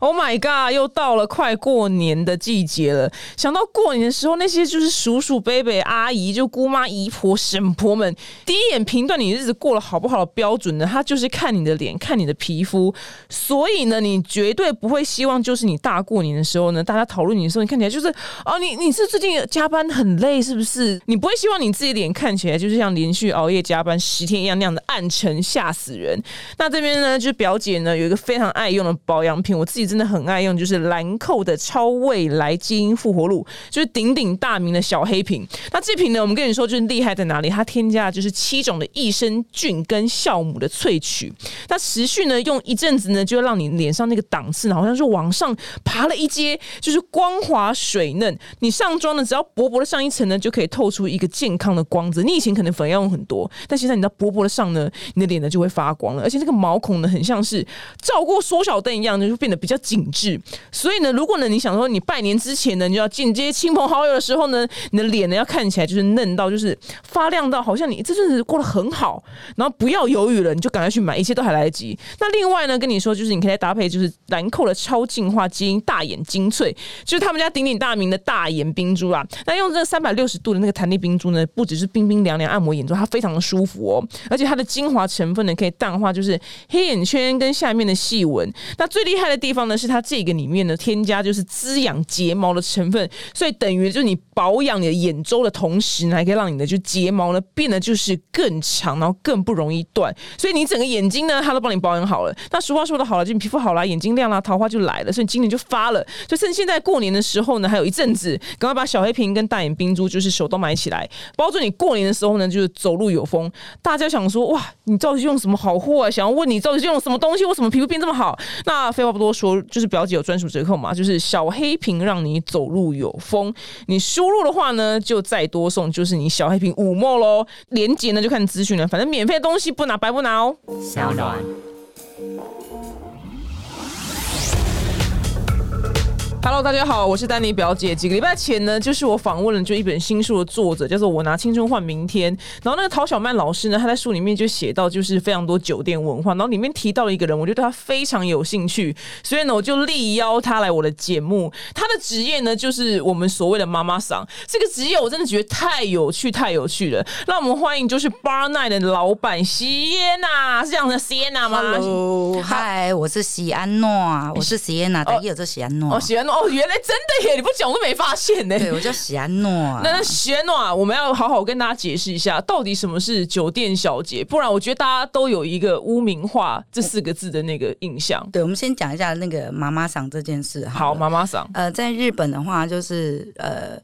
Oh my god！又到了快过年的季节了。想到过年的时候，那些就是叔叔、伯伯、阿姨、就姑妈、姨婆、婶婆们，第一眼评断你日子过得好不好的标准呢，他就是看你的脸，看你的皮肤。所以呢，你绝对不会希望，就是你大过年的时候呢，大家讨论你的时候，你看起来就是哦，你你是最近加班很累，是不是？你不会希望你自己脸看起来就是像连续熬夜加班十天一样那样的暗沉，吓死人。那这边呢，就是表姐呢有一个非常爱用的保养品，我自己。真的很爱用，就是兰蔻的超未来基因复活露，就是鼎鼎大名的小黑瓶。那这瓶呢，我们跟你说，就是厉害在哪里？它添加了就是七种的益生菌跟酵母的萃取。那持续呢，用一阵子呢，就让你脸上那个档次呢，好像是往上爬了一阶，就是光滑水嫩。你上妆呢，只要薄薄的上一层呢，就可以透出一个健康的光泽。你以前可能粉要用很多，但现在你知道薄薄的上呢，你的脸呢就会发光了，而且这个毛孔呢，很像是照过缩小灯一样，就变得比较。紧致，所以呢，如果呢，你想说你拜年之前呢，你就要见这些亲朋好友的时候呢，你的脸呢要看起来就是嫩到，就是发亮到，好像你这阵子过得很好，然后不要犹豫了，你就赶快去买，一切都还来得及。那另外呢，跟你说，就是你可以搭配就是兰蔻的超净化基因大眼精粹，就是他们家鼎鼎大名的大眼冰珠啊。那用这三百六十度的那个弹力冰珠呢，不只是冰冰凉凉按摩眼周，它非常的舒服哦，而且它的精华成分呢可以淡化就是黑眼圈跟下面的细纹。那最厉害的地方。呢，是它这个里面呢添加就是滋养睫毛的成分，所以等于就是你保养你的眼周的同时呢，还可以让你的就睫毛呢变得就是更长，然后更不容易断，所以你整个眼睛呢，它都帮你保养好了。那俗话说的好了，就你皮肤好了，眼睛亮了，桃花就来了，所以你今年就发了。就趁现在过年的时候呢，还有一阵子，赶快把小黑瓶跟大眼冰珠就是手都买起来，包准你过年的时候呢，就是走路有风。大家想说哇，你到底用什么好货啊？想要问你到底是用什么东西，为什么皮肤变这么好？那废话不多说。就是表姐有专属折扣嘛，就是小黑瓶让你走路有风。你输入的话呢，就再多送，就是你小黑瓶五墨喽。连接呢就看资讯了，反正免费东西不拿白不拿哦。Hello，大家好，我是丹尼表姐。几个礼拜前呢，就是我访问了就一本新书的作者，叫做《我拿青春换明天》。然后那个陶小曼老师呢，他在书里面就写到，就是非常多酒店文化。然后里面提到了一个人，我觉得他非常有兴趣，所以呢，我就力邀他来我的节目。他的职业呢，就是我们所谓的妈妈桑。这个职业我真的觉得太有趣，太有趣了。让我们欢迎就是 Bar Night 的老板西耶娜，是这样的西耶娜吗？Hello，嗨，我是西安诺，我是西耶娜，但也是西安诺，哦，西安诺。哦，原来真的耶！你不讲我都没发现呢。对，我叫喜安诺。那那喜安诺啊，我们要好好跟大家解释一下，到底什么是酒店小姐，不然我觉得大家都有一个污名化这四个字的那个印象。对，我们先讲一下那个妈妈桑这件事。好，妈妈桑。呃，在日本的话，就是呃，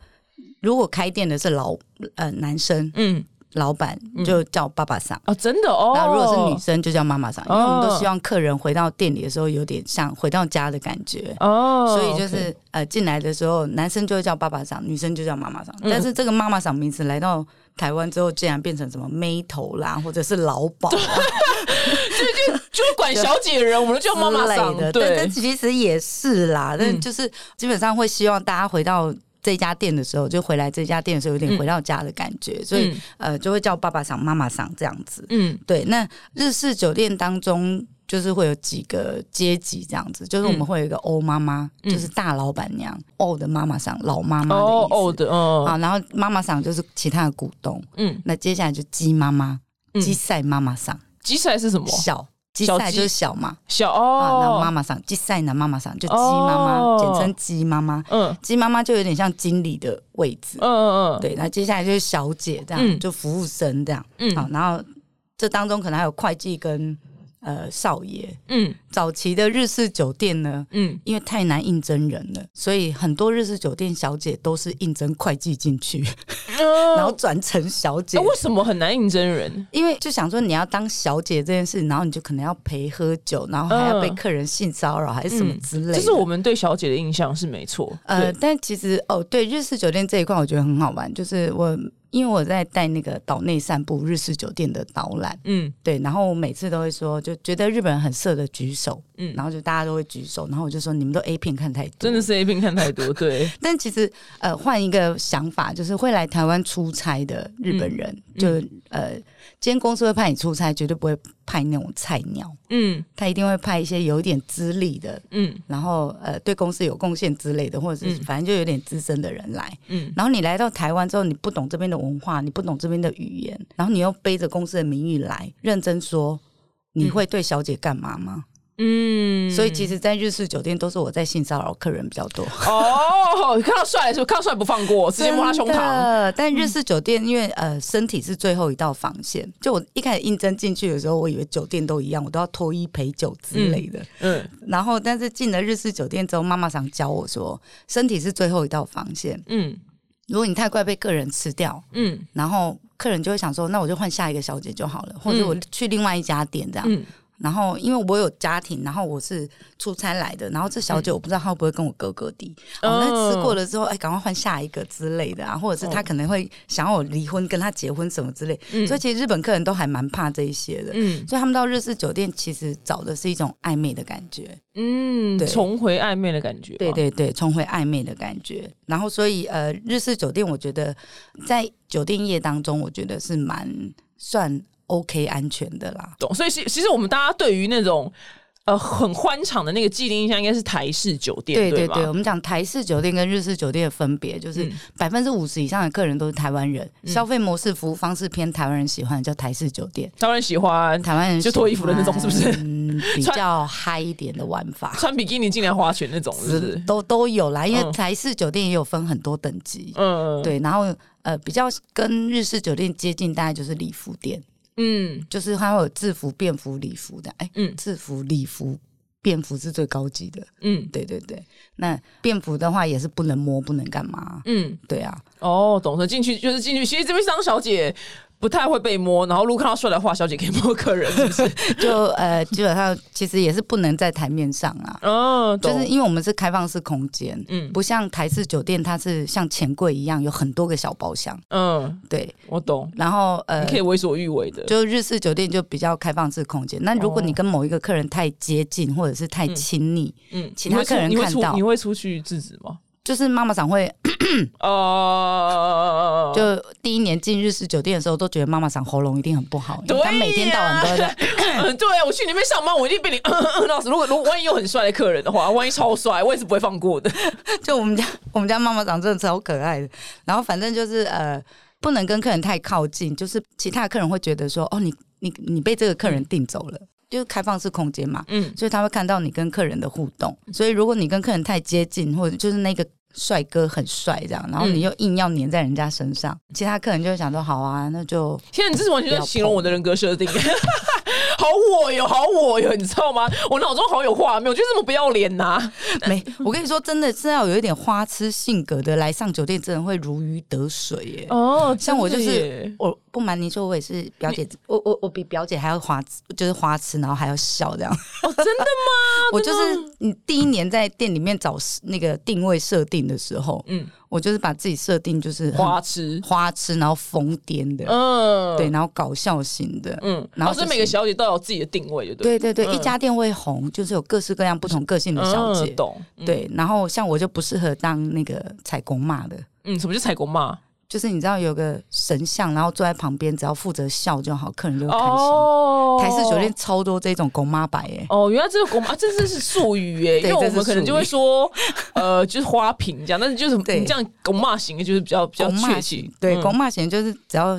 如果开店的是老呃男生，嗯。老板就叫爸爸桑哦，真的哦。那如果是女生就叫妈妈桑，因为我们都希望客人回到店里的时候有点像回到家的感觉哦。所以就是呃进来的时候，男生就会叫爸爸桑，女生就叫妈妈桑。但是这个妈妈桑名字来到台湾之后，竟然变成什么妹头啦，或者是老鸨，就就就是管小姐的人，我们就叫妈妈桑的。对，但其实也是啦，但就是基本上会希望大家回到。这家店的时候，就回来这家店的时候，有点回到家的感觉，所以呃，就会叫爸爸赏、妈妈赏这样子。嗯，对。那日式酒店当中，就是会有几个阶级这样子，就是我们会有一个欧妈妈，就是大老板娘，欧的妈妈桑，老妈妈的意思。哦，好，然后妈妈桑就是其他的股东。嗯，那接下来就鸡妈妈、鸡赛妈妈桑，鸡赛是什么？小。鸡赛就是小嘛，小哦，然后妈妈上鸡赛呢，妈妈上就鸡妈妈，简称鸡妈妈。嗯，鸡妈妈就有点像经理的位置。嗯嗯嗯，对。那接下来就是小姐这样，就服务生这样。嗯，好，然后这当中可能还有会计跟。呃，少爷，嗯，早期的日式酒店呢，嗯，因为太难应征人了，所以很多日式酒店小姐都是应征会计进去，然后转成小姐。为什么很难应征人？因为就想说你要当小姐这件事，然后你就可能要陪喝酒，然后还要被客人性骚扰，还是什么之类。这是我们对小姐的印象是没错。呃，但其实哦，对日式酒店这一块，我觉得很好玩，就是我。因为我在带那个岛内散步日式酒店的导览，嗯，对，然后我每次都会说，就觉得日本人很色的举手，嗯，然后就大家都会举手，然后我就说你们都 A 片看太多，真的是 A 片看太多，对。但其实呃，换一个想法，就是会来台湾出差的日本人，就呃，今天公司会派你出差，绝对不会派那种菜鸟，嗯，他一定会派一些有一点资历的，嗯，然后呃，对公司有贡献之类的，或者是反正就有点资深的人来，嗯，然后你来到台湾之后，你不懂这边的文化，你不懂这边的语言，然后你又背着公司的名誉来，认真说。你会对小姐干嘛吗？嗯，所以其实，在日式酒店都是我在性骚扰客人比较多。哦，看到帅是不是？看到帅不放过，直接摸他胸膛。但日式酒店，因为呃，身体是最后一道防线。就我一开始应征进去的时候，我以为酒店都一样，我都要脱衣陪酒之类的。嗯，然后但是进了日式酒店之后，妈妈常教我说，身体是最后一道防线。嗯，如果你太快被客人吃掉，嗯，然后。客人就会想说，那我就换下一个小姐就好了，或者我去另外一家店这样。然后，因为我有家庭，然后我是出差来的，然后这小姐我不知道她会不会跟我哥哥弟。哦，那吃过了之后，哎，赶快换下一个之类的啊，或者是他可能会想要我离婚，跟他结婚什么之类。所以其实日本客人都还蛮怕这一些的。嗯，所以他们到日式酒店其实找的是一种暧昧的感觉。嗯，重回暧昧的感觉。对对对，重回暧昧的感觉。然后，所以呃，日式酒店我觉得在酒店业当中，我觉得是蛮算。OK，安全的啦，懂。所以其其实我们大家对于那种呃很欢场的那个既定印象，应该是台式酒店，对对对。我们讲台式酒店跟日式酒店的分别，就是百分之五十以上的客人都是台湾人，消费模式、服务方式偏台湾人喜欢，叫台式酒店。台湾人喜欢台湾人就脱衣服的那种，是不是？嗯，比较嗨一点的玩法，穿比基尼进来花钱那种，是？都都有啦。因为台式酒店也有分很多等级，嗯，对。然后呃，比较跟日式酒店接近，大概就是礼服店。嗯，就是它会有制服、便服、礼服的，哎，嗯，制服、礼服、便服是最高级的，嗯，对对对，那便服的话也是不能摸，不能干嘛，嗯，对啊，哦，懂得进去就是进去，其实这边张小姐。不太会被摸，然后如果看到帅的话，小姐可以摸客人，是不是？就呃，基本上其实也是不能在台面上啊。哦，就是因为我们是开放式空间，嗯，不像台式酒店，它是像钱柜一样有很多个小包厢。嗯，对，我懂。然后呃，可以为所欲为的。就日式酒店就比较开放式空间。那如果你跟某一个客人太接近或者是太亲密，嗯，其他客人看到你会出去制止吗？就是妈妈桑会哦，就第一年进日式酒店的时候，都觉得妈妈桑喉咙一定很不好，他每天到晚都在。对我去那边上班，我一定被你闹死。如果如果万一有很帅的客人的话，万一超帅，我也是不会放过的。就我们家我们家妈妈桑真的超可爱的。然后反正就是呃，不能跟客人太靠近，就是其他的客人会觉得说，哦，你你你被这个客人订走了。就是开放式空间嘛，嗯，所以他会看到你跟客人的互动。所以如果你跟客人太接近，或者就是那个帅哥很帅这样，然后你又硬要粘在人家身上，其他客人就会想说：好啊，那就现在你这是完全在形容我的人格设定。好我哟，好我哟，你知道吗？我脑中好有画面，我觉得这么不要脸呐！没，我跟你说，真的是要有一点花痴性格的来上酒店，真的会如鱼得水耶。哦，像我就是，我不瞒你说，我也是表姐，我我我比表姐还要花痴，就是花痴，然后还要笑这样。哦，真的吗？我就是你第一年在店里面找那个定位设定的时候，嗯。我就是把自己设定就是花痴。花痴，然后疯癫的，嗯，对，然后搞笑型的，嗯，然后是每个小姐都有自己的定位，对对对，一家店会红，就是有各式各样不同个性的小姐，懂？对，然后像我就不适合当那个采工骂的，嗯，什么叫采工骂？就是你知道有个神像，然后坐在旁边，只要负责笑就好，客人就会开心。哦，台式酒店超多这种拱妈摆哎。哦，原来这个拱妈，这是是术语哎，因为我们可能就会说，呃，就是花瓶这样，但是就是你这样拱妈型的，就是比较比较确切。对，拱妈型就是只要。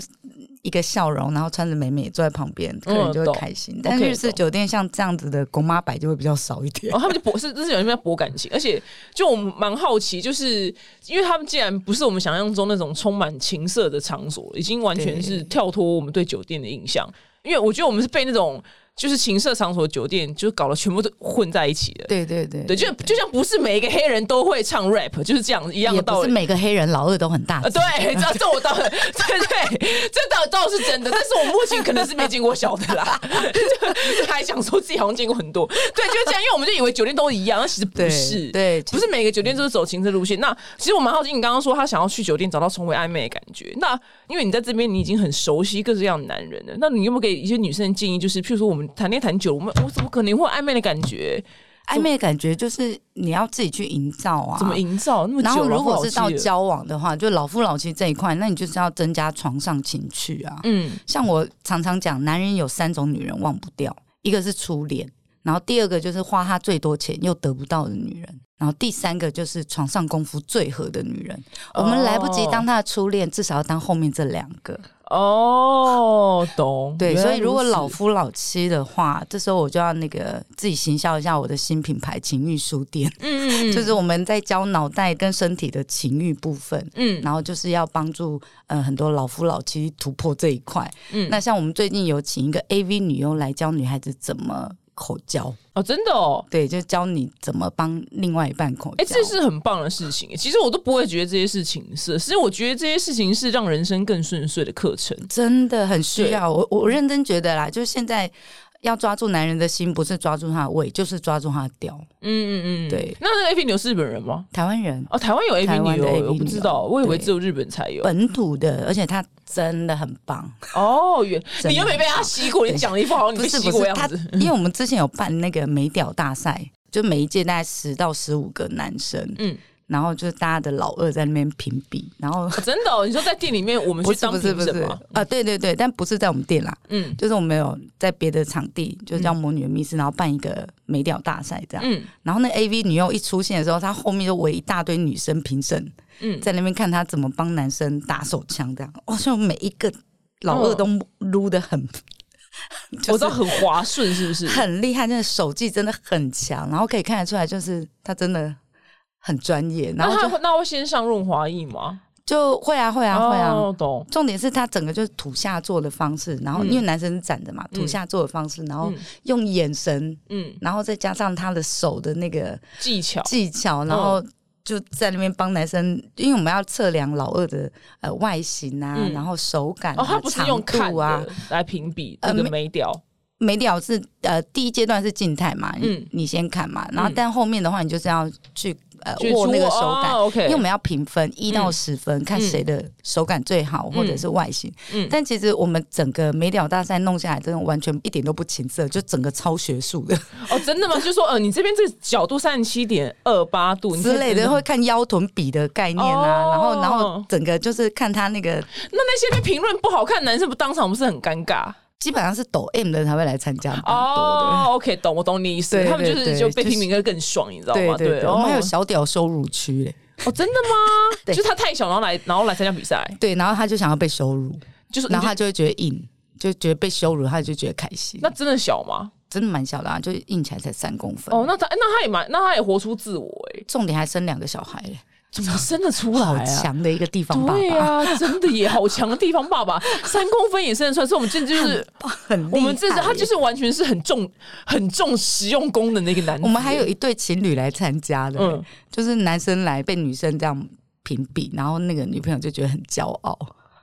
一个笑容，然后穿着美美坐在旁边，客人就会开心。但日式酒店像这样子的公妈摆就会比较少一点。哦，他们就博是日式酒店博感情，而且就我们蛮好奇，就是因为他们既然不是我们想象中那种充满情色的场所，已经完全是跳脱我们对酒店的印象。因为我觉得我们是被那种。就是情色场所、酒店，就是搞了全部都混在一起的。对对对，对，就就像不是每一个黑人都会唱 rap，就是这样一样的道理。是每个黑人老二都很大。对，这这我倒对对，这倒倒是真的。但是我目前可能是没见过小的啦，还想说自己好像见过很多。对，就是这样，因为我们就以为酒店都一样，但其实不是。对，不是每个酒店都是走情色路线。那其实我蛮好奇，你刚刚说他想要去酒店找到重回暧昧的感觉。那因为你在这边，你已经很熟悉各式各样的男人了。那你有没有给一些女生建议？就是譬如说，我们们谈恋爱谈久，我们我怎么可能会暧昧的感觉？暧昧的感觉就是你要自己去营造啊，怎么营造那么久？然后如果是到交往的话，就老夫老妻这一块，那你就是要增加床上情趣啊。嗯，像我常常讲，男人有三种女人忘不掉，一个是初恋。然后第二个就是花他最多钱又得不到的女人，然后第三个就是床上功夫最合的女人。我们来不及当他的初恋，至少要当后面这两个。哦，懂。对，所以如果老夫老妻的话，这时候我就要那个自己行销一下我的新品牌情欲书店。嗯嗯 就是我们在教脑袋跟身体的情欲部分。嗯，然后就是要帮助呃很多老夫老妻突破这一块。嗯，那像我们最近有请一个 AV 女优来教女孩子怎么。口交哦，真的哦，对，就教你怎么帮另外一半口交。哎，这是很棒的事情。其实我都不会觉得这些事情是，其实我觉得这些事情是让人生更顺遂的课程，真的很需要。我我认真觉得啦，就是现在。要抓住男人的心，不是抓住他的胃，就是抓住他的屌。嗯嗯嗯，对。那那 A P 女是日本人吗？台湾人哦，台湾有 A P 女哦，我不知道，我以为只有日本才有。本土的，而且他真的很棒哦。原你又没被他吸过，你讲的一副好像你吸过样子。因为我们之前有办那个美屌大赛，就每一届大概十到十五个男生。嗯。然后就是大家的老二在那边评比，然后真的，哦？你说在店里面我们去当评审吗？啊，对对对，但不是在我们店啦，嗯，就是我们有在别的场地，就叫魔女的密室，然后办一个美屌大赛这样，嗯，然后那 A V 女优一出现的时候，她后面就围一大堆女生评审，嗯，在那边看她怎么帮男生打手枪这样，哇，像每一个老二都撸的很，我知道很滑顺，是不是？很厉害，真的手技真的很强，然后可以看得出来，就是他真的。很专业，然后他那会先上润滑液吗？就会啊，会啊，会啊。懂。重点是他整个就是土下坐的方式，然后因为男生是站着嘛，土下坐的方式，然后用眼神，嗯，然后再加上他的手的那个技巧技巧，然后就在那边帮男生，因为我们要测量老二的呃外形啊，然后手感啊，他不是用看啊来评比那个美屌。美屌是呃第一阶段是静态嘛，嗯，你先看嘛，然后但后面的话你就是要去。呃，握那个手感因为我们要评分一到十分，看谁的手感最好，或者是外形。嗯，但其实我们整个美屌大赛弄下来，真的完全一点都不情色，就整个超学术的。哦，真的吗？就说呃，你这边这个角度三十七点二八度之类的，会看腰臀比的概念啊，然后然后整个就是看他那个，那那些被评论不好看男生不当场不是很尴尬？基本上是抖 M 的才会来参加哦。OK，懂我懂你意思。他们就是就被批评会更爽，你知道吗？对，我们还有小屌羞辱区嘞。哦，真的吗？对，就他太小，然后来然后来参加比赛。对，然后他就想要被羞辱，就是然后他就会觉得硬，就觉得被羞辱，他就觉得开心。那真的小吗？真的蛮小的啊，就硬起来才三公分。哦，那他那他也蛮，那他也活出自我哎。重点还生两个小孩。怎么生得出来啊？强的一个地方爸爸，对啊，真的也好强的地方爸爸，三公分也生得出来。所以我们这就是很，我们这是他就是完全是很重很重实用功的那个男。我们还有一对情侣来参加的，嗯，就是男生来被女生这样屏蔽，然后那个女朋友就觉得很骄傲。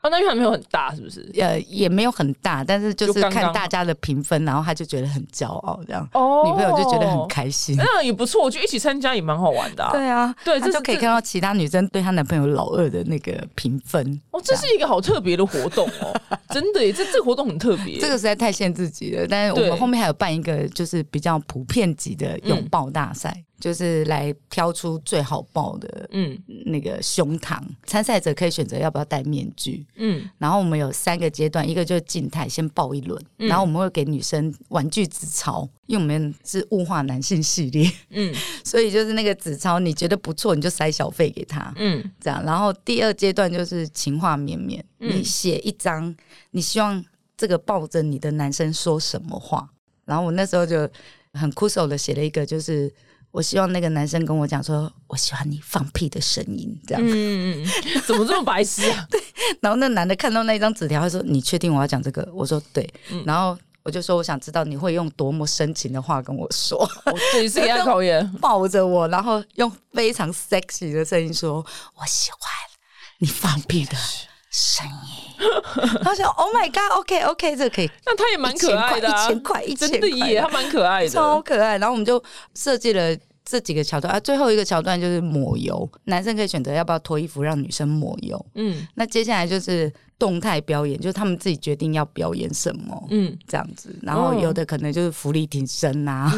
哦，那因为还没有很大，是不是？呃，也没有很大，但是就是看大家的评分，然后他就觉得很骄傲，这样。哦，女朋友就觉得很开心，那也不错。我觉得一起参加也蛮好玩的。对啊，对，这就可以看到其他女生对她男朋友老二的那个评分。哦，这是一个好特别的活动哦，真的耶，这这活动很特别。这个实在太限自己了，但是我们后面还有办一个，就是比较普遍级的拥抱大赛。就是来挑出最好抱的，嗯，那个胸膛。参赛者可以选择要不要戴面具，嗯。然后我们有三个阶段，一个就是静态，先抱一轮，然后我们会给女生玩具纸钞，因为我们是物化男性系列，嗯。所以就是那个纸钞，你觉得不错，你就塞小费给他，嗯，这样。然后第二阶段就是情话绵绵，你写一张，你希望这个抱着你的男生说什么话。然后我那时候就很枯手的写了一个，就是。我希望那个男生跟我讲说，我喜欢你放屁的声音，这样。嗯嗯 怎么这么白痴啊？对。然后那男的看到那张纸条，他说：“你确定我要讲这个？”我说：“对。”然后我就说：“我想知道你会用多么深情的话跟我说。”这也是给他考验。抱着我，然后用非常 sexy 的声音说：“我喜欢你放屁的声音。”他说：“Oh my god，OK，OK，这可以。”那他也蛮可爱的，一千块，一千块，真的耶，他蛮可爱的，超可爱。然后我们就设计了。这几个桥段啊，最后一个桥段就是抹油，男生可以选择要不要脱衣服让女生抹油。嗯，那接下来就是动态表演，就是他们自己决定要表演什么。嗯，这样子，然后有的可能就是浮力挺身啊，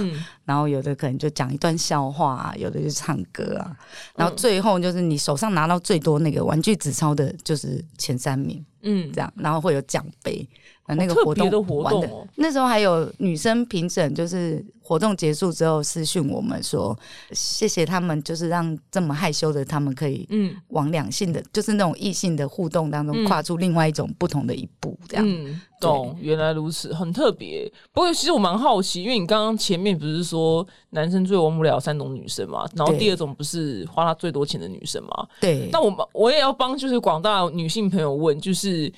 然后有的可能就讲一段笑话啊，有的就唱歌啊，然后最后就是你手上拿到最多那个玩具纸钞的，就是前三名。嗯，这样，然后会有奖杯。那个活动玩的，那时候还有女生评审，就是活动结束之后私讯我们说，谢谢他们，就是让这么害羞的他们可以，嗯，往两性的，就是那种异性的互动当中跨出另外一种不同的一步，这样。嗯，懂，原来如此，很特别。不过其实我蛮好奇，因为你刚刚前面不是说男生最忘不了三种女生嘛，然后第二种不是花他最多钱的女生嘛？对。那我们我也要帮就是广大女性朋友问，就是。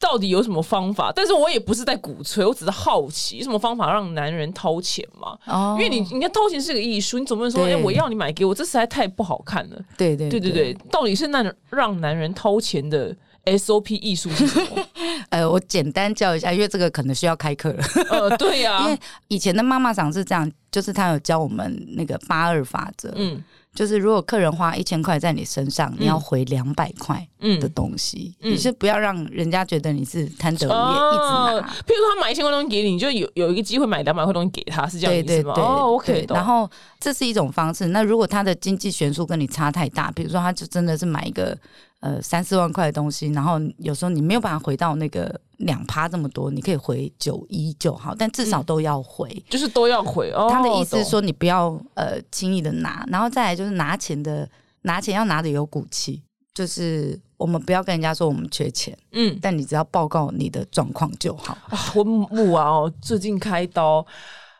到底有什么方法？但是我也不是在鼓吹，我只是好奇，什么方法让男人掏钱嘛？哦，因为你，你看掏钱是个艺术，你总不能说，哎，我要你买给我，这实在太不好看了。对对对对对，到底是那让男人掏钱的 SOP 艺术是什么？呃，我简单教一下，因为这个可能需要开课了。呃，对呀，因为以前的妈妈长是这样，就是她有教我们那个八二法则。嗯。就是如果客人花一千块在你身上，你要回两百块的东西，你是不要让人家觉得你是贪得无厌，一直拿。譬如他买一千块东西给你，你就有有一个机会买两百块东西给他，是这样意思吗？哦，OK。然后这是一种方式。那如果他的经济悬殊跟你差太大，比如说他就真的是买一个。呃，三四万块的东西，然后有时候你没有办法回到那个两趴这么多，你可以回九一就好，但至少都要回，就是都要回。他的意思是说，你不要呃轻易的拿，然后再来就是拿钱的拿钱要拿的有骨气，就是我们不要跟人家说我们缺钱，嗯，但你只要报告你的状况就好。我母啊哦，最近开刀。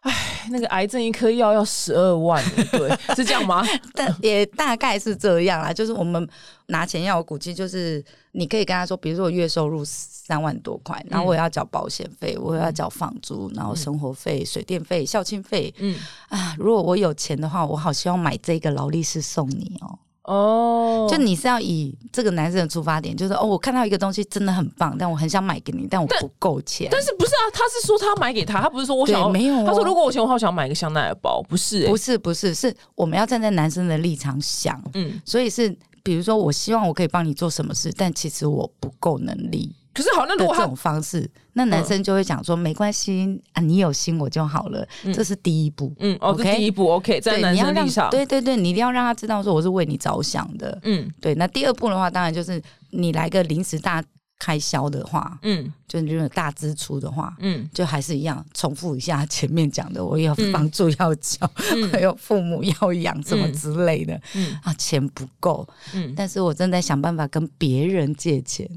唉，那个癌症一颗药要十二万，对，是这样吗？但也大概是这样啦。就是我们拿钱要估计，就是你可以跟他说，比如说我月收入三万多块，然后我要缴保险费，我要缴房租，然后生活费、水电费、校庆费。嗯啊，如果我有钱的话，我好希望买这个劳力士送你哦。哦，就你是要以这个男生的出发点，就是哦，我看到一个东西真的很棒，但我很想买给你，但我不够钱。但是不是啊？他是说他买给他，他不是说我想要没有。他说如果我钱，我好想买一个香奈儿包，不是？不是，不是，是我们要站在男生的立场想，嗯，所以是比如说，我希望我可以帮你做什么事，但其实我不够能力。可是好，那如果这种方式，那男生就会讲说没关系啊，你有心我就好了，这是第一步。嗯，OK，第一步 OK，在男生立场，对对对，你一定要让他知道说我是为你着想的。嗯，对。那第二步的话，当然就是你来个临时大开销的话，嗯，就那种大支出的话，嗯，就还是一样，重复一下前面讲的，我有房租要交，还有父母要养什么之类的，嗯。啊，钱不够，嗯，但是我正在想办法跟别人借钱。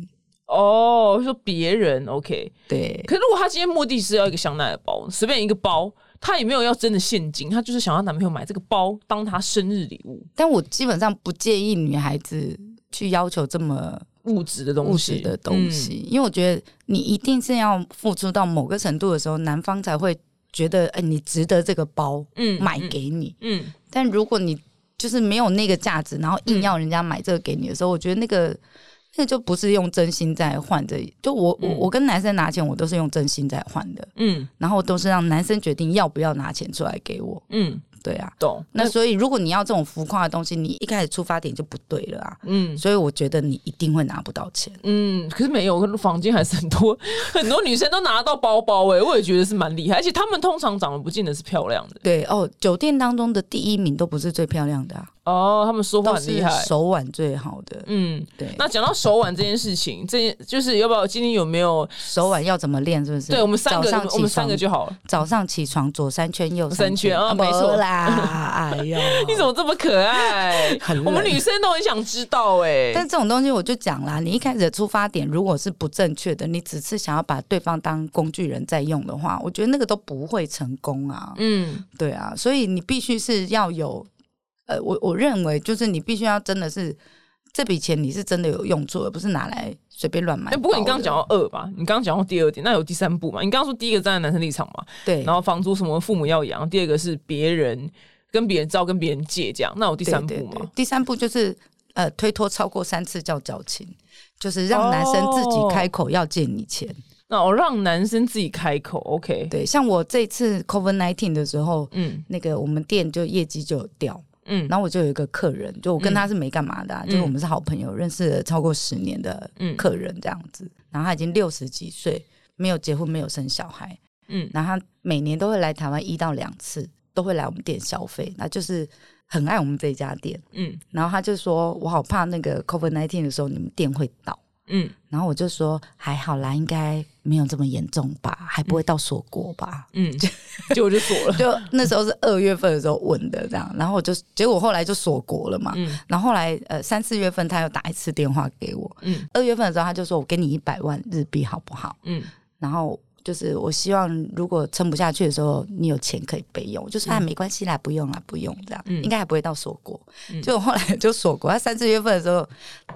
哦，说别人 OK，对。可是如果他今天目的是要一个香奈儿包，随便一个包，他也没有要真的现金，他就是想要男朋友买这个包当他生日礼物。但我基本上不介意女孩子去要求这么物质的东西物质的东西，因为我觉得你一定是要付出到某个程度的时候，男方才会觉得哎，你值得这个包，嗯，买给你，嗯。但如果你就是没有那个价值，然后硬要人家买这个给你的时候，我觉得那个。那就不是用真心在换的，就我我我跟男生拿钱，我都是用真心在换的，嗯，然后都是让男生决定要不要拿钱出来给我，嗯。对啊，懂。那所以，如果你要这种浮夸的东西，你一开始出发点就不对了啊。嗯，所以我觉得你一定会拿不到钱。嗯，可是没有，房间还是很多，很多女生都拿到包包哎，我也觉得是蛮厉害。而且她们通常长得不见得是漂亮的。对哦，酒店当中的第一名都不是最漂亮的啊。哦，他们说话很厉害，手腕最好的。嗯，对。那讲到手腕这件事情，这就是要不要今天有没有手腕要怎么练？是不是？对我们三个，我们三个就好了。早上起床左三圈，右三圈啊，没错啦。哎呀，你怎么这么可爱？我们女生都很想知道哎。但这种东西我就讲啦，你一开始的出发点如果是不正确的，你只是想要把对方当工具人在用的话，我觉得那个都不会成功啊。嗯，对啊，所以你必须是要有，呃，我我认为就是你必须要真的是这笔钱你是真的有用处，而不是拿来随便乱买。不过你刚刚讲到二吧，你刚刚讲到第二点，那有第三步嘛？你刚刚说第一个站在男生立场嘛，对，然后房租什么父母要养，第二个是别人。跟别人照，跟别人借，这样那有第三步吗？第三步就是呃，推脱超过三次叫矫情，就是让男生自己开口要借你钱。那我让男生自己开口，OK？对，像我这次 COVID nineteen 的时候，嗯，那个我们店就业绩就有掉，嗯，然后我就有一个客人，就我跟他是没干嘛的，就是我们是好朋友，认识了超过十年的客人这样子，然后他已经六十几岁，没有结婚，没有生小孩，嗯，然后他每年都会来台湾一到两次，都会来我们店消费，那就是很爱我们这家店，嗯，然后他就说我好怕那个 COVID nineteen 的时候你们店会倒。嗯，然后我就说还好啦，应该没有这么严重吧，还不会到锁国吧？嗯，结果就锁了。就那时候是二月份的时候问的这样，然后我就结果后来就锁国了嘛。嗯，然后后来呃三四月份他又打一次电话给我。嗯，二月份的时候他就说我给你一百万日币好不好？嗯，然后。就是我希望，如果撑不下去的时候，你有钱可以备用。就是哎，没关系啦，不用啦，不用这样，应该还不会到锁国。就后来就锁国，他三四月份的时候，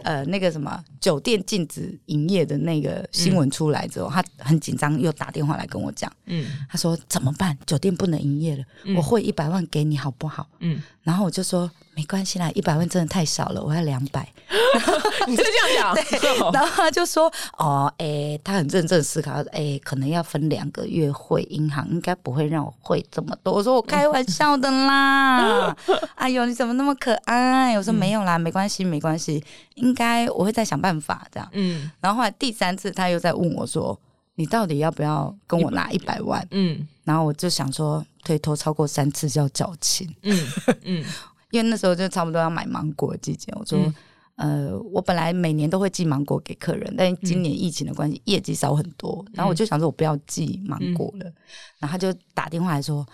呃，那个什么酒店禁止营业的那个新闻出来之后，他很紧张，又打电话来跟我讲，嗯，他说怎么办？酒店不能营业了，我汇一百万给你好不好？嗯，然后我就说。没关系啦，一百万真的太少了，我要两百。你是这样讲？然后他就说：“哦，哎，他很认真思考，哎，可能要分两个月汇，银行应该不会让我汇这么多。”我说：“我开玩笑的啦。”哎呦，你怎么那么可爱？我说：“没有啦，没关系，没关系，应该我会再想办法这样。”嗯。然后后来第三次他又在问我说：“你到底要不要跟我拿一百万？”嗯。然后我就想说，推脱超过三次就要缴清。嗯嗯。因为那时候就差不多要买芒果季节，我说，呃，我本来每年都会寄芒果给客人，但今年疫情的关系，业绩少很多，然后我就想说，我不要寄芒果了，然后他就打电话来说，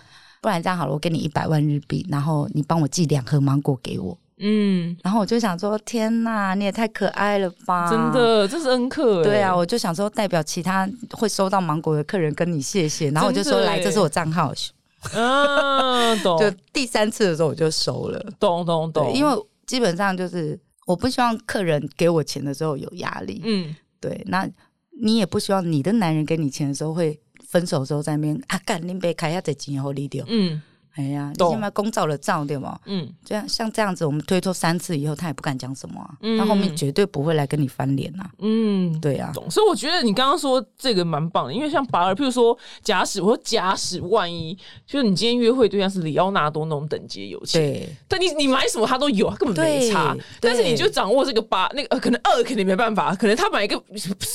不然这样好了，我给你一百万日币，然后你帮我寄两盒芒果给我，嗯，然后我就想说，天哪，你也太可爱了吧，真的，这是恩客，对啊，我就想说，代表其他会收到芒果的客人跟你谢谢，然后我就说，来，这是我账号。嗯，懂。就第三次的时候我就收了，懂懂懂。因为基本上就是我不希望客人给我钱的时候有压力，嗯，对。那你也不希望你的男人给你钱的时候会分手的时候在那边啊，干你别开下这钱后离掉，嗯。哎呀，你先把公照了照对吗？嗯，这样像这样子，我们推脱三次以后，他也不敢讲什么，他后面绝对不会来跟你翻脸呐。嗯，对呀。所以我觉得你刚刚说这个蛮棒的，因为像拔尔，譬如说假使我说假使万一，就是你今天约会对象是里奥纳多那种等级有钱，对，但你你买什么他都有，他根本没差。但是你就掌握这个八，那个可能二肯定没办法，可能他买一个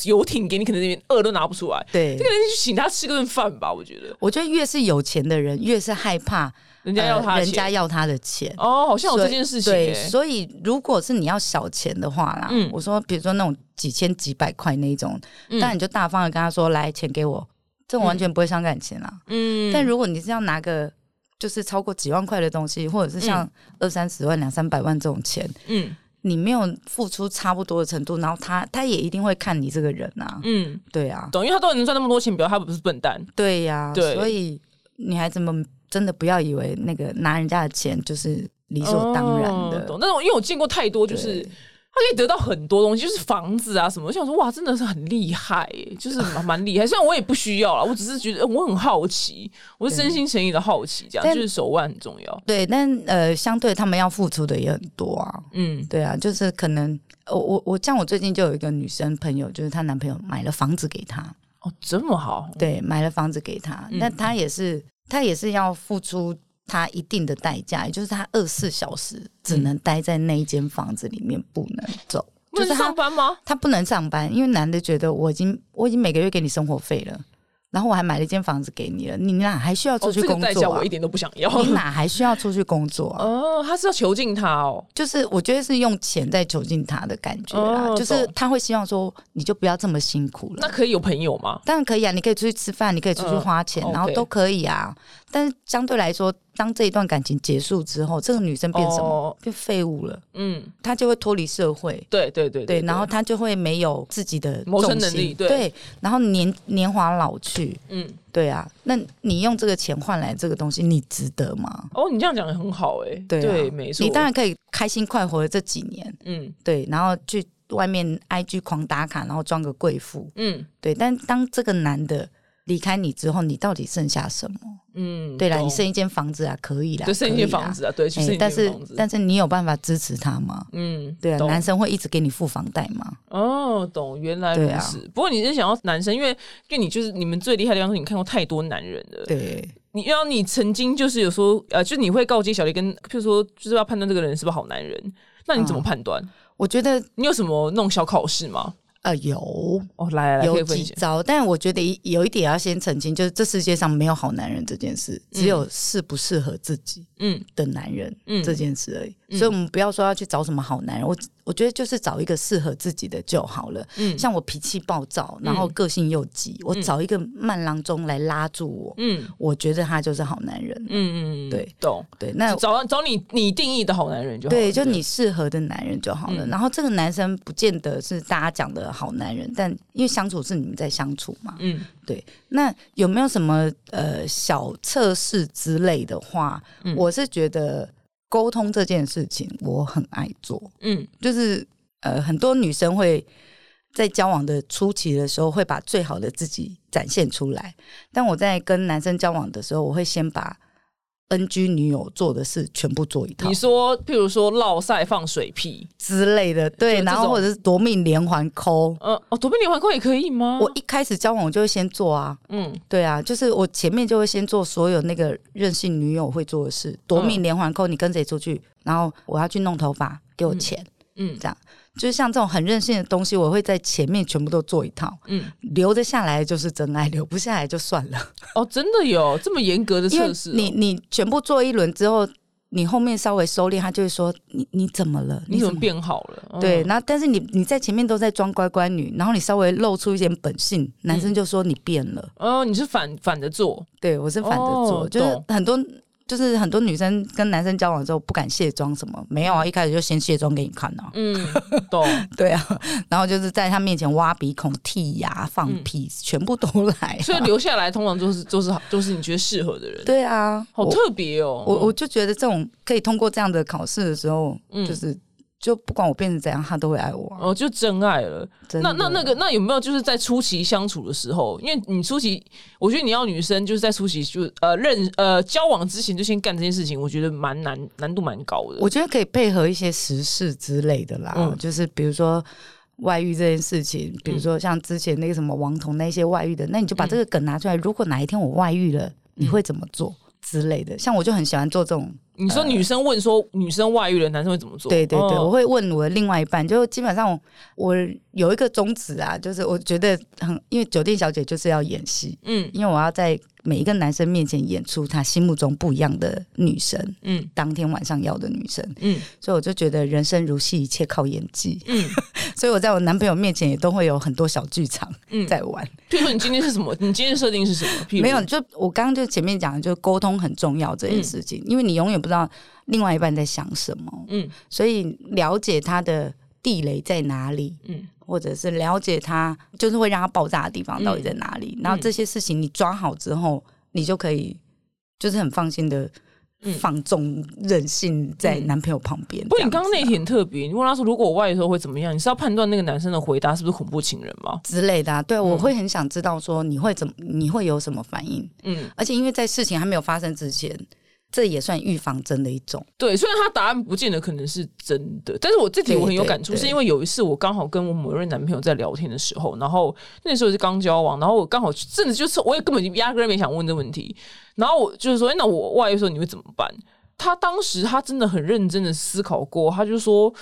游艇给你，可能那边二都拿不出来。对，这个人就请他吃个顿饭吧，我觉得。我觉得越是有钱的人，越是害怕。人家要他，人家要他的钱哦，好像有这件事情。对，所以如果是你要小钱的话啦，嗯，我说比如说那种几千几百块那一种，那你就大方的跟他说，来钱给我，这种完全不会伤感情啦。嗯，但如果你是要拿个就是超过几万块的东西，或者是像二三十万、两三百万这种钱，嗯，你没有付出差不多的程度，然后他他也一定会看你这个人啊。嗯，对啊，懂，因为他都能赚那么多钱，表示他不是笨蛋。对呀，对，所以女孩子们。真的不要以为那个拿人家的钱就是理所当然的。那种，因为我见过太多，就是他可以得到很多东西，就是房子啊什么。我想说，哇，真的是很厉害，就是蛮蛮厉害。虽然我也不需要了，我只是觉得我很好奇，我是真心诚意的好奇，这样就是手腕很重要。对，但呃，相对他们要付出的也很多啊。嗯，对啊，就是可能我我我像我最近就有一个女生朋友，就是她男朋友买了房子给她。哦，这么好？对，买了房子给她，那她也是。他也是要付出他一定的代价，也就是他二十四小时只能待在那一间房子里面，不能走。就是上班吗？他不能上班，因为男的觉得我已经我已经每个月给你生活费了。然后我还买了一间房子给你了，你哪还需要出去工作？我一点都不想要。你哪还需要出去工作？哦，他是要囚禁他哦，就是我觉得是用钱在囚禁他的感觉啦，就是他会希望说你就不要这么辛苦了。那可以有朋友吗？当然可以啊，你可以出去吃饭，你可以出去花钱，然后都可以啊。但是相对来说。当这一段感情结束之后，这个女生变什么？变废物了。嗯，她就会脱离社会。对对对对，然后她就会没有自己的谋生能力。对，然后年年华老去。嗯，对啊。那你用这个钱换来这个东西，你值得吗？哦，你这样讲的很好哎。对，没错。你当然可以开心快活的这几年。嗯，对，然后去外面 IG 狂打卡，然后装个贵妇。嗯，对。但当这个男的离开你之后，你到底剩下什么？嗯，对了，你剩一间房子啊，可以啦，就剩一间房子啊，对，但是但是你有办法支持他吗？嗯，对啊，男生会一直给你付房贷吗？哦，懂，原来如此。不过你是想要男生，因为因为你就是你们最厉害的地方，是你看过太多男人了。对，你要你曾经就是有说呃，就你会告诫小丽跟，譬如说就是要判断这个人是不是好男人，那你怎么判断？我觉得你有什么那种小考试吗？呃，有哦，来来有几招，但我觉得有一点要先澄清，就是这世界上没有好男人这件事，只有适不适合自己嗯。的男人嗯。这件事而已。所以，我们不要说要去找什么好男人，我。我觉得就是找一个适合自己的就好了。嗯，像我脾气暴躁，然后个性又急，我找一个慢郎中来拉住我。嗯，我觉得他就是好男人。嗯嗯，对，懂。对，那找找你你定义的好男人就好对，就你适合的男人就好了。然后这个男生不见得是大家讲的好男人，但因为相处是你们在相处嘛。嗯，对。那有没有什么呃小测试之类的话？我是觉得。沟通这件事情，我很爱做。嗯，就是呃，很多女生会在交往的初期的时候，会把最好的自己展现出来。但我在跟男生交往的时候，我会先把。NG 女友做的事全部做一套。你说，譬如说落赛放水屁。之类的，对，然后或者是夺命连环抠，嗯，哦，夺命连环抠也可以吗？我一开始交往我就会先做啊，嗯，对啊，就是我前面就会先做所有那个任性女友会做的事，夺命连环抠，你跟谁出去，然后我要去弄头发，给我钱，嗯，这样。就是像这种很任性的东西，我会在前面全部都做一套，嗯，留得下来就是真爱，留不下来就算了。哦，真的有这么严格的测试？你你全部做一轮之后，你后面稍微收敛，他就会说你你怎么了？你怎么变好了？对，然后但是你你在前面都在装乖乖女，然后你稍微露出一点本性，男生就说你变了。哦，你是反反着做？对，我是反着做，就是很多。就是很多女生跟男生交往之后不敢卸妆，什么没有啊？一开始就先卸妆给你看呢。嗯，懂。对啊，然后就是在他面前挖鼻孔、剔牙、放屁，全部都来。所以留下来通常都是都是都是你觉得适合的人。对啊，好特别哦。我我就觉得这种可以通过这样的考试的时候，就是。就不管我变成怎样，他都会爱我。哦，就真爱了。那那那个那有没有就是在初期相处的时候，因为你初期，我觉得你要女生就是在初期就呃认呃交往之前就先干这件事情，我觉得蛮难，难度蛮高的。我觉得可以配合一些时事之类的啦，嗯，就是比如说外遇这件事情，比如说像之前那个什么王彤那些外遇的，那你就把这个梗拿出来。如果哪一天我外遇了，你会怎么做之类的？像我就很喜欢做这种。你说女生问说女生外遇了，男生会怎么做？对对对，我会问我的另外一半，就基本上我有一个宗旨啊，就是我觉得很，因为酒店小姐就是要演戏，嗯，因为我要在。每一个男生面前演出他心目中不一样的女生，嗯，当天晚上要的女生，嗯，所以我就觉得人生如戏，一切靠演技，嗯，所以我在我男朋友面前也都会有很多小剧场，嗯，在玩。譬如说，你今天是什么？你今天设定是什么？没有，就我刚刚就前面讲的，就沟通很重要这件事情，因为你永远不知道另外一半在想什么，嗯，所以了解他的地雷在哪里，嗯。或者是了解他，就是会让他爆炸的地方到底在哪里。然后这些事情你抓好之后，你就可以就是很放心的放纵任性在男朋友旁边。不，你刚刚那题很特别，你问他说如果我外遇的时候会怎么样？你是要判断那个男生的回答是不是恐怖情人吗？之类的。对，我会很想知道说你会怎么，你会有什么反应？嗯，而且因为在事情还没有发生之前。这也算预防针的一种。对，虽然他答案不见得可能是真的，但是我自己我很有感触，是因为有一次我刚好跟我某任男朋友在聊天的时候，然后那时候是刚交往，然后我刚好甚至就是我也根本就压根没想问这问题，然后我就是说，那我外遇时候你会怎么办？他当时他真的很认真的思考过，他就说。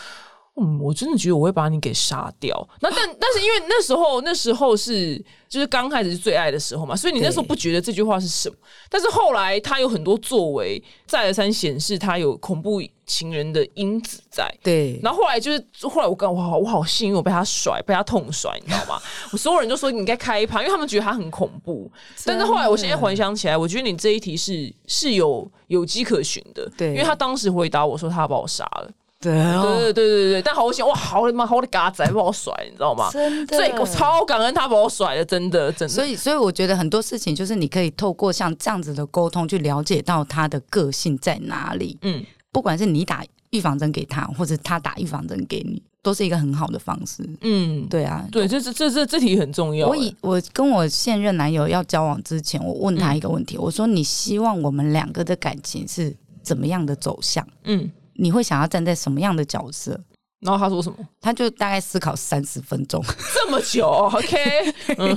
嗯，我真的觉得我会把你给杀掉。那但 但是因为那时候那时候是就是刚开始是最爱的时候嘛，所以你那时候不觉得这句话是什么。但是后来他有很多作为，再而三显示他有恐怖情人的因子在。对，然后后来就是后来我刚我好我好幸运，我被他甩，被他痛甩，你知道吗？我所有人都说你应该开一趴，因为他们觉得他很恐怖。但是后来我现在回想起来，我觉得你这一题是是有有迹可循的。对，因为他当时回答我说他要把我杀了。对对对对对但好险哇，好的妈，好的嘎仔把我甩，你知道吗？真的，所以我超感恩他把我甩了，真的真的。所以所以我觉得很多事情就是你可以透过像这样子的沟通去了解到他的个性在哪里。嗯，不管是你打预防针给他，或者他打预防针给你，都是一个很好的方式。嗯，对啊，对，这这这这这题很重要。我以我跟我现任男友要交往之前，我问他一个问题，我说：“你希望我们两个的感情是怎么样的走向？嗯，你会想要站在什么样的角色？”然后他说什么？他就大概思考三十分钟，这么久？OK，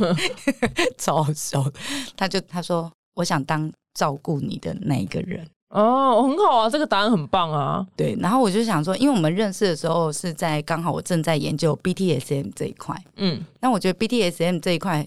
超笑。他就他说：“我想当照顾你的那一个人。”哦，很好啊，这个答案很棒啊。对，然后我就想说，因为我们认识的时候是在刚好我正在研究 BTSM 这一块，嗯，那我觉得 BTSM 这一块，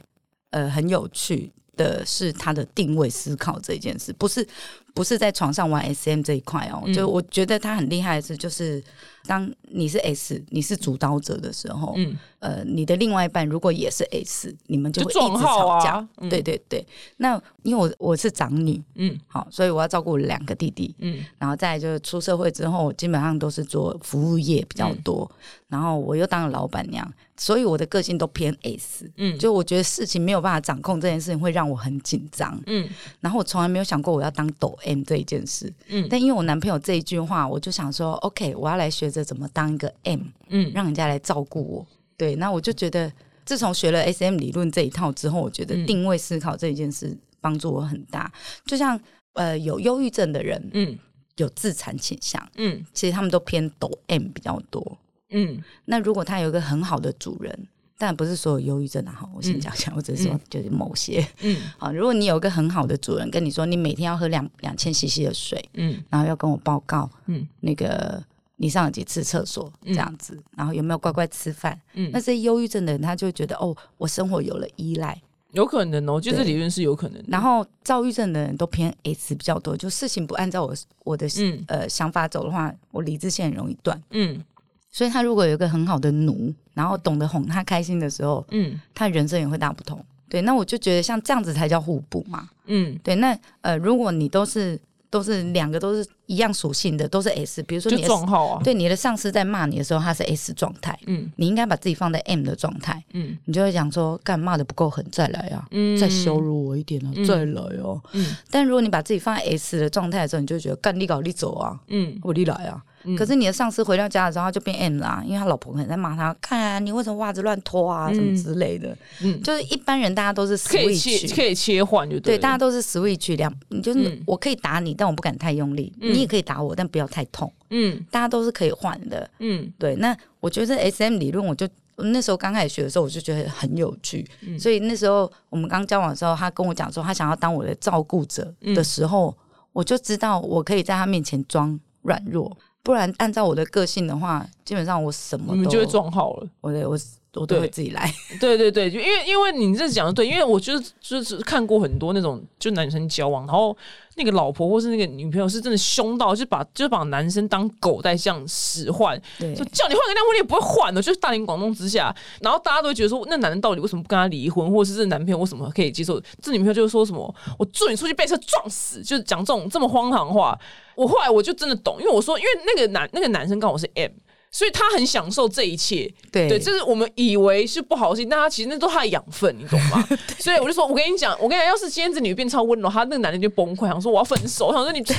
呃，很有趣的是它的定位思考这件事，不是不是在床上玩 SM 这一块哦，就我觉得他很厉害的是，就是。当你是 S，你是主导者的时候，嗯，呃，你的另外一半如果也是 S，你们就会一直吵架。对对对，那因为我我是长女，嗯，好，所以我要照顾两个弟弟，嗯，然后再就是出社会之后，基本上都是做服务业比较多，然后我又当了老板娘，所以我的个性都偏 S，嗯，就我觉得事情没有办法掌控这件事情会让我很紧张，嗯，然后我从来没有想过我要当抖 M 这一件事，嗯，但因为我男朋友这一句话，我就想说，OK，我要来学。着怎么当一个 M，嗯，让人家来照顾我，对，那我就觉得，自从学了 SM 理论这一套之后，我觉得定位思考这一件事帮助我很大。就像呃，有忧郁症的人，嗯，有自残倾向，嗯，其实他们都偏抖 M 比较多，嗯。那如果他有一个很好的主人，但不是所有忧郁症的哈，我先讲讲，我只是说就是某些，嗯，好，如果你有一个很好的主人跟你说，你每天要喝两两千 CC 的水，嗯，然后要跟我报告，嗯，那个。你上了几次厕所这样子，然后有没有乖乖吃饭？嗯，那些忧郁症的人，他就觉得哦，我生活有了依赖，有可能哦，就这理论是有可能。然后躁郁症的人都偏 S 比较多，就事情不按照我我的呃想法走的话，我理智线很容易断。嗯，所以他如果有一个很好的奴，然后懂得哄他开心的时候，嗯，他人生也会大不同。对，那我就觉得像这样子才叫互补嘛。嗯，对，那呃，如果你都是。都是两个都是一样属性的，都是 S。比如说你撞号啊，对你的上司在骂你的时候，他是 S 状态，嗯，你应该把自己放在 M 的状态，嗯，你就会讲说，干骂的不够狠，再来啊，嗯。再羞辱我一点啊，再来哦，嗯。但如果你把自己放在 S 的状态的时候，你就觉得干你搞你走啊，嗯，我你来啊。可是你的上司回到家的时候，他就变 M 啦，因为他老婆可能在骂他，看啊，你为什么袜子乱脱啊，什么之类的。嗯，就是一般人大家都是 switch，可以切换就对，大家都是 switch 两，你就是我可以打你，但我不敢太用力，你也可以打我，但不要太痛。嗯，大家都是可以换的。嗯，对。那我觉得 SM 理论，我就那时候刚开始学的时候，我就觉得很有趣。所以那时候我们刚交往的时候，他跟我讲说他想要当我的照顾者的时候，我就知道我可以在他面前装软弱。不然，按照我的个性的话，基本上我什么都就会撞好了。我我我都会自己来。对对对，就因为因为你这讲的对，因为我就是就是看过很多那种就男生交往，然后。那个老婆或是那个女朋友是真的凶到，就把就把男生当狗在这样使唤，就叫你换个尿布你也不会换的，就是大庭广众之下，然后大家都会觉得说，那男人到底为什么不跟他离婚，或者是这男朋友为什么可以接受？这女朋友就是说什么，我祝你出去被车撞死，就是讲这种这么荒唐话。我后来我就真的懂，因为我说，因为那个男那个男生刚好是 M。所以他很享受这一切，对，对，就是我们以为是不好的事情，但他其实那都是他的养分，你懂吗？所以我就说，我跟你讲，我跟你讲，要是今天这女变超温柔，他那个男的就崩溃，想说我要分手，想说你我受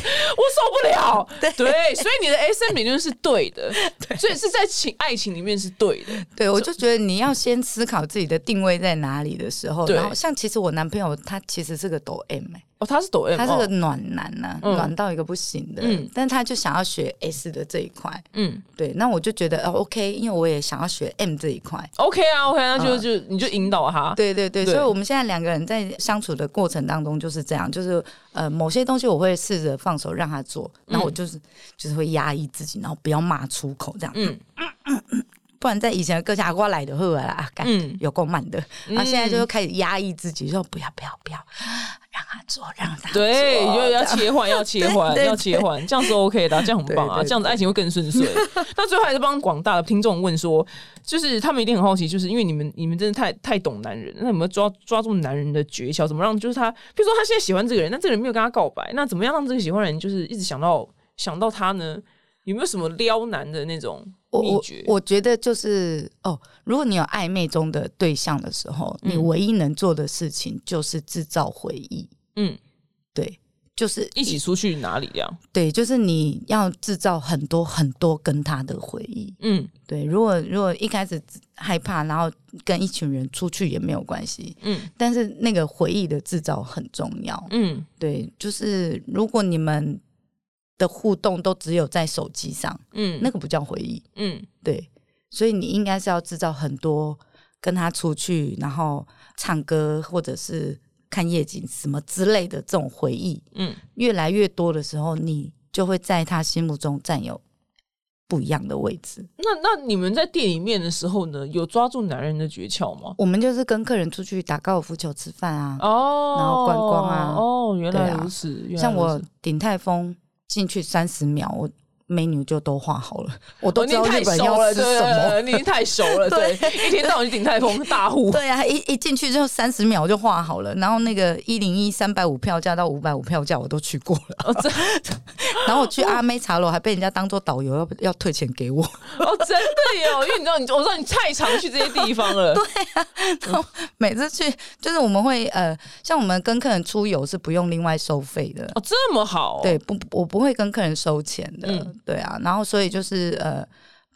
不了，对，所以你的 S M 理论是对的，所以是在情爱情里面是对的，对，我就觉得你要先思考自己的定位在哪里的时候，然后像其实我男朋友他其实是个抖 M 哎。哦，他是抖 M，他是个暖男呐，暖到一个不行的。嗯，但他就想要学 S 的这一块。嗯，对，那我就觉得哦，OK，因为我也想要学 M 这一块。OK 啊，OK，那就就你就引导他。对对对，所以我们现在两个人在相处的过程当中就是这样，就是呃，某些东西我会试着放手让他做，然后我就是就是会压抑自己，然后不要骂出口这样。嗯嗯嗯嗯。不然在以前各家瓜来的会啦，嗯，有够慢的。然后现在就开始压抑自己，说不要不要不要，让他做，让他对，就要切换，要切换，要切换，这样是 OK 的，这样很棒啊，这样子爱情会更顺遂。那最后还是帮广大的听众问说，就是他们一定很好奇，就是因为你们你们真的太太懂男人，那有没有抓抓住男人的诀窍？怎么让就是他，比如说他现在喜欢这个人，但这个人没有跟他告白，那怎么样让这个喜欢人就是一直想到想到他呢？有没有什么撩男的那种？我我觉得就是哦，如果你有暧昧中的对象的时候，你唯一能做的事情就是制造回忆。嗯，对。就是一起出去哪里这样？对，就是你要制造很多很多跟他的回忆。嗯，对。如果如果一开始害怕，然后跟一群人出去也没有关系。嗯，但是那个回忆的制造很重要。嗯，对，就是如果你们的互动都只有在手机上，嗯，那个不叫回忆。嗯，对。所以你应该是要制造很多跟他出去，然后唱歌或者是。看夜景什么之类的这种回忆，嗯，越来越多的时候，你就会在他心目中占有不一样的位置。那那你们在店里面的时候呢，有抓住男人的诀窍吗？我们就是跟客人出去打高尔夫球、吃饭啊，哦，然后观光啊，哦，原来如此。像我鼎泰丰进去三十秒，我。美女就都画好了，我都知道日本要吃什么。你太熟了，对，一天到晚就顶泰丰大户。对啊，一一进去之后三十秒就画好了，然后那个一零一三百五票价到五百五票价我都去过了。然后我去阿妹茶楼还被人家当做导游要要退钱给我。哦，真的哟，因为你知道你我知道你太常去这些地方了。对啊，然后每次去就是我们会呃，像我们跟客人出游是不用另外收费的。哦，这么好。对，不，我不会跟客人收钱的。对啊，然后所以就是呃，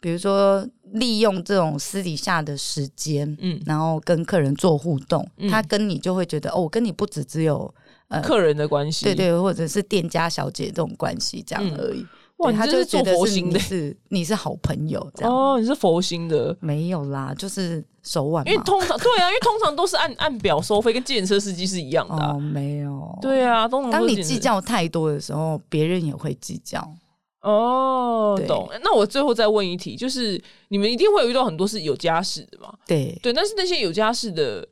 比如说利用这种私底下的时间，嗯，然后跟客人做互动，他跟你就会觉得哦，我跟你不只只有呃客人的关系，对对，或者是店家小姐这种关系这样而已。哇，他就觉得是你是你是好朋友这样哦，你是佛心的，没有啦，就是手腕，因为通常对啊，因为通常都是按按表收费，跟计程车司机是一样的。哦，没有，对啊，通常当你计较太多的时候，别人也会计较。哦，懂。那我最后再问一题，就是你们一定会有遇到很多是有家室的嘛？对对，但是那些有家室的，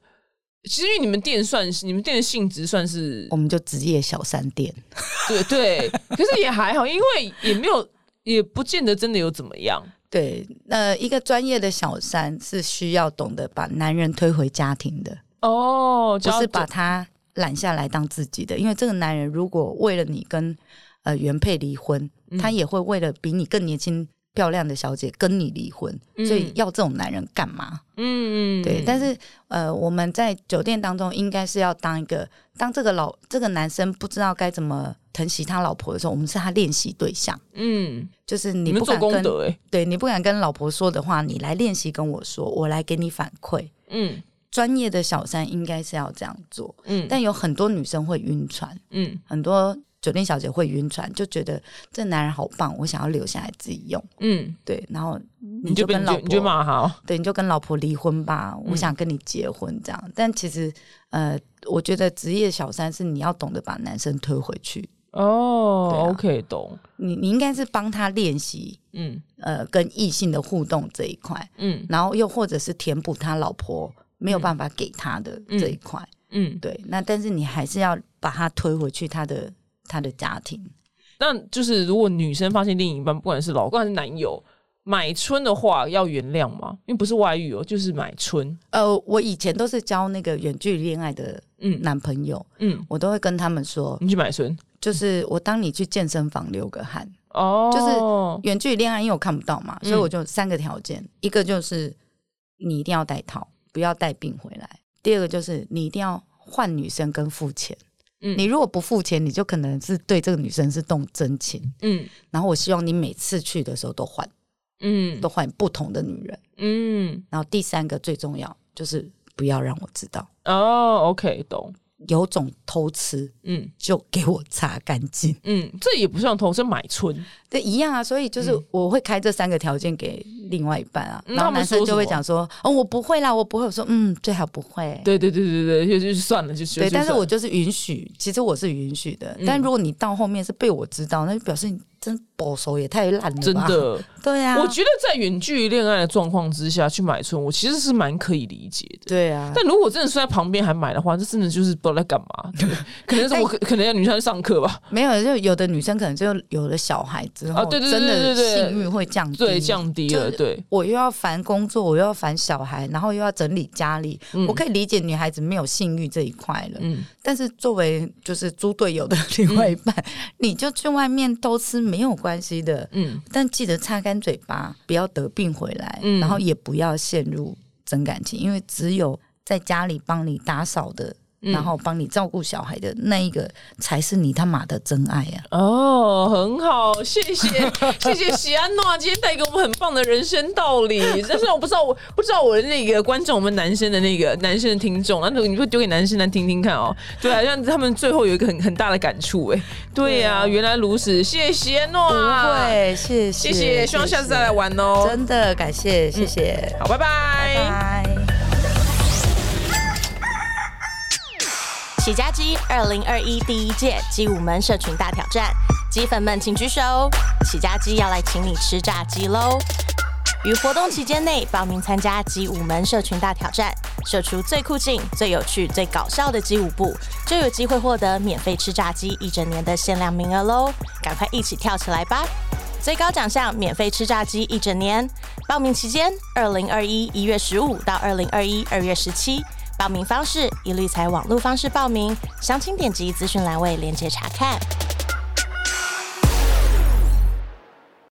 其实因为你们店算是你们店的性质算是，我们就职业小三店。对对，可是也还好，因为也没有，也不见得真的有怎么样。对，那一个专业的小三是需要懂得把男人推回家庭的哦，就是把他揽下来当自己的，因为这个男人如果为了你跟。呃，原配离婚，他也会为了比你更年轻漂亮的小姐跟你离婚，所以要这种男人干嘛？嗯嗯，对。但是呃，我们在酒店当中应该是要当一个，当这个老这个男生不知道该怎么疼惜他老婆的时候，我们是他练习对象。嗯，就是你不敢跟对你不敢跟老婆说的话，你来练习跟我说，我来给你反馈。嗯，专业的小三应该是要这样做。嗯，但有很多女生会晕船。嗯，很多。酒店小姐会晕船，就觉得这男人好棒，我想要留下来自己用。嗯，对，然后你就跟老婆，你就骂他，对，你就跟老婆离婚吧，我想跟你结婚这样。但其实，呃，我觉得职业小三是你要懂得把男生推回去。哦，OK，懂。你你应该是帮他练习，嗯，呃，跟异性的互动这一块，嗯，然后又或者是填补他老婆没有办法给他的这一块，嗯，对。那但是你还是要把他推回去他的。他的家庭，那就是如果女生发现另一半不管是老公还是男友买春的话，要原谅吗？因为不是外遇哦，就是买春。呃，我以前都是交那个远距离恋爱的嗯。男朋友，嗯，我都会跟他们说，你去买春，就是我当你去健身房流个汗。哦，就是远距离恋爱，因为我看不到嘛，所以我就三个条件，一个就是你一定要带套，不要带病回来；第二个就是你一定要换女生跟付钱。你如果不付钱，你就可能是对这个女生是动真情。嗯，然后我希望你每次去的时候都换，嗯，都换不同的女人。嗯，然后第三个最重要就是不要让我知道。哦，OK，懂。有种偷吃，嗯，就给我擦干净。嗯，这也不算偷，是买春。对，一样啊。所以就是我会开这三个条件给另外一半啊，然后男生就会讲说：“哦，我不会啦，我不会。”我说：“嗯，最好不会。”对对对对对，就就算了，就对。但是我就是允许，其实我是允许的。但如果你到后面是被我知道，那就表示你。真保守也太烂了，真的。对啊，我觉得在远距离恋爱的状况之下去买春，我其实是蛮可以理解的。对啊，但如果真的是在旁边还买的话，这真的就是不知道在干嘛。可能是我可能要女生上课吧。没有，就有的女生可能就有了小孩之后，对对对对对，性欲会降低，对降低了。对，我又要烦工作，我又要烦小孩，然后又要整理家里，我可以理解女孩子没有性欲这一块了。嗯，但是作为就是猪队友的另外一半，你就去外面偷吃没有关系的。嗯，但记得擦干嘴巴，不要得病回来，嗯然后也不要陷入真感情，因为只有在家里帮你打扫的然后帮你照顾小孩的那一个，才是你他妈的真爱呀！哦，很好，谢谢 谢谢喜安诺今天带给我们很棒的人生道理。但是我不知道，我不知道我的那个观众，我们男生的那个男生的听众，那你会丢给男生来听听看哦。对啊，让他们最后有一个很很大的感触哎。对呀，原来如此，谢谢喜安诺，不会，谢谢谢谢，希望下次再来玩哦。真的感谢，谢谢，好拜，拜拜。起家鸡二零二一第一届鸡舞门社群大挑战，鸡粉们请举手，起家鸡要来请你吃炸鸡喽！于活动期间内报名参加鸡舞门社群大挑战，射出最酷劲、最有趣、最搞笑的鸡舞步，就有机会获得免费吃炸鸡一整年的限量名额喽！赶快一起跳起来吧！最高奖项免费吃炸鸡一整年，报名期间二零二一一月十五到二零二一二月十七。报名方式：一律采网络方式报名，详情点击资讯栏位链接查看。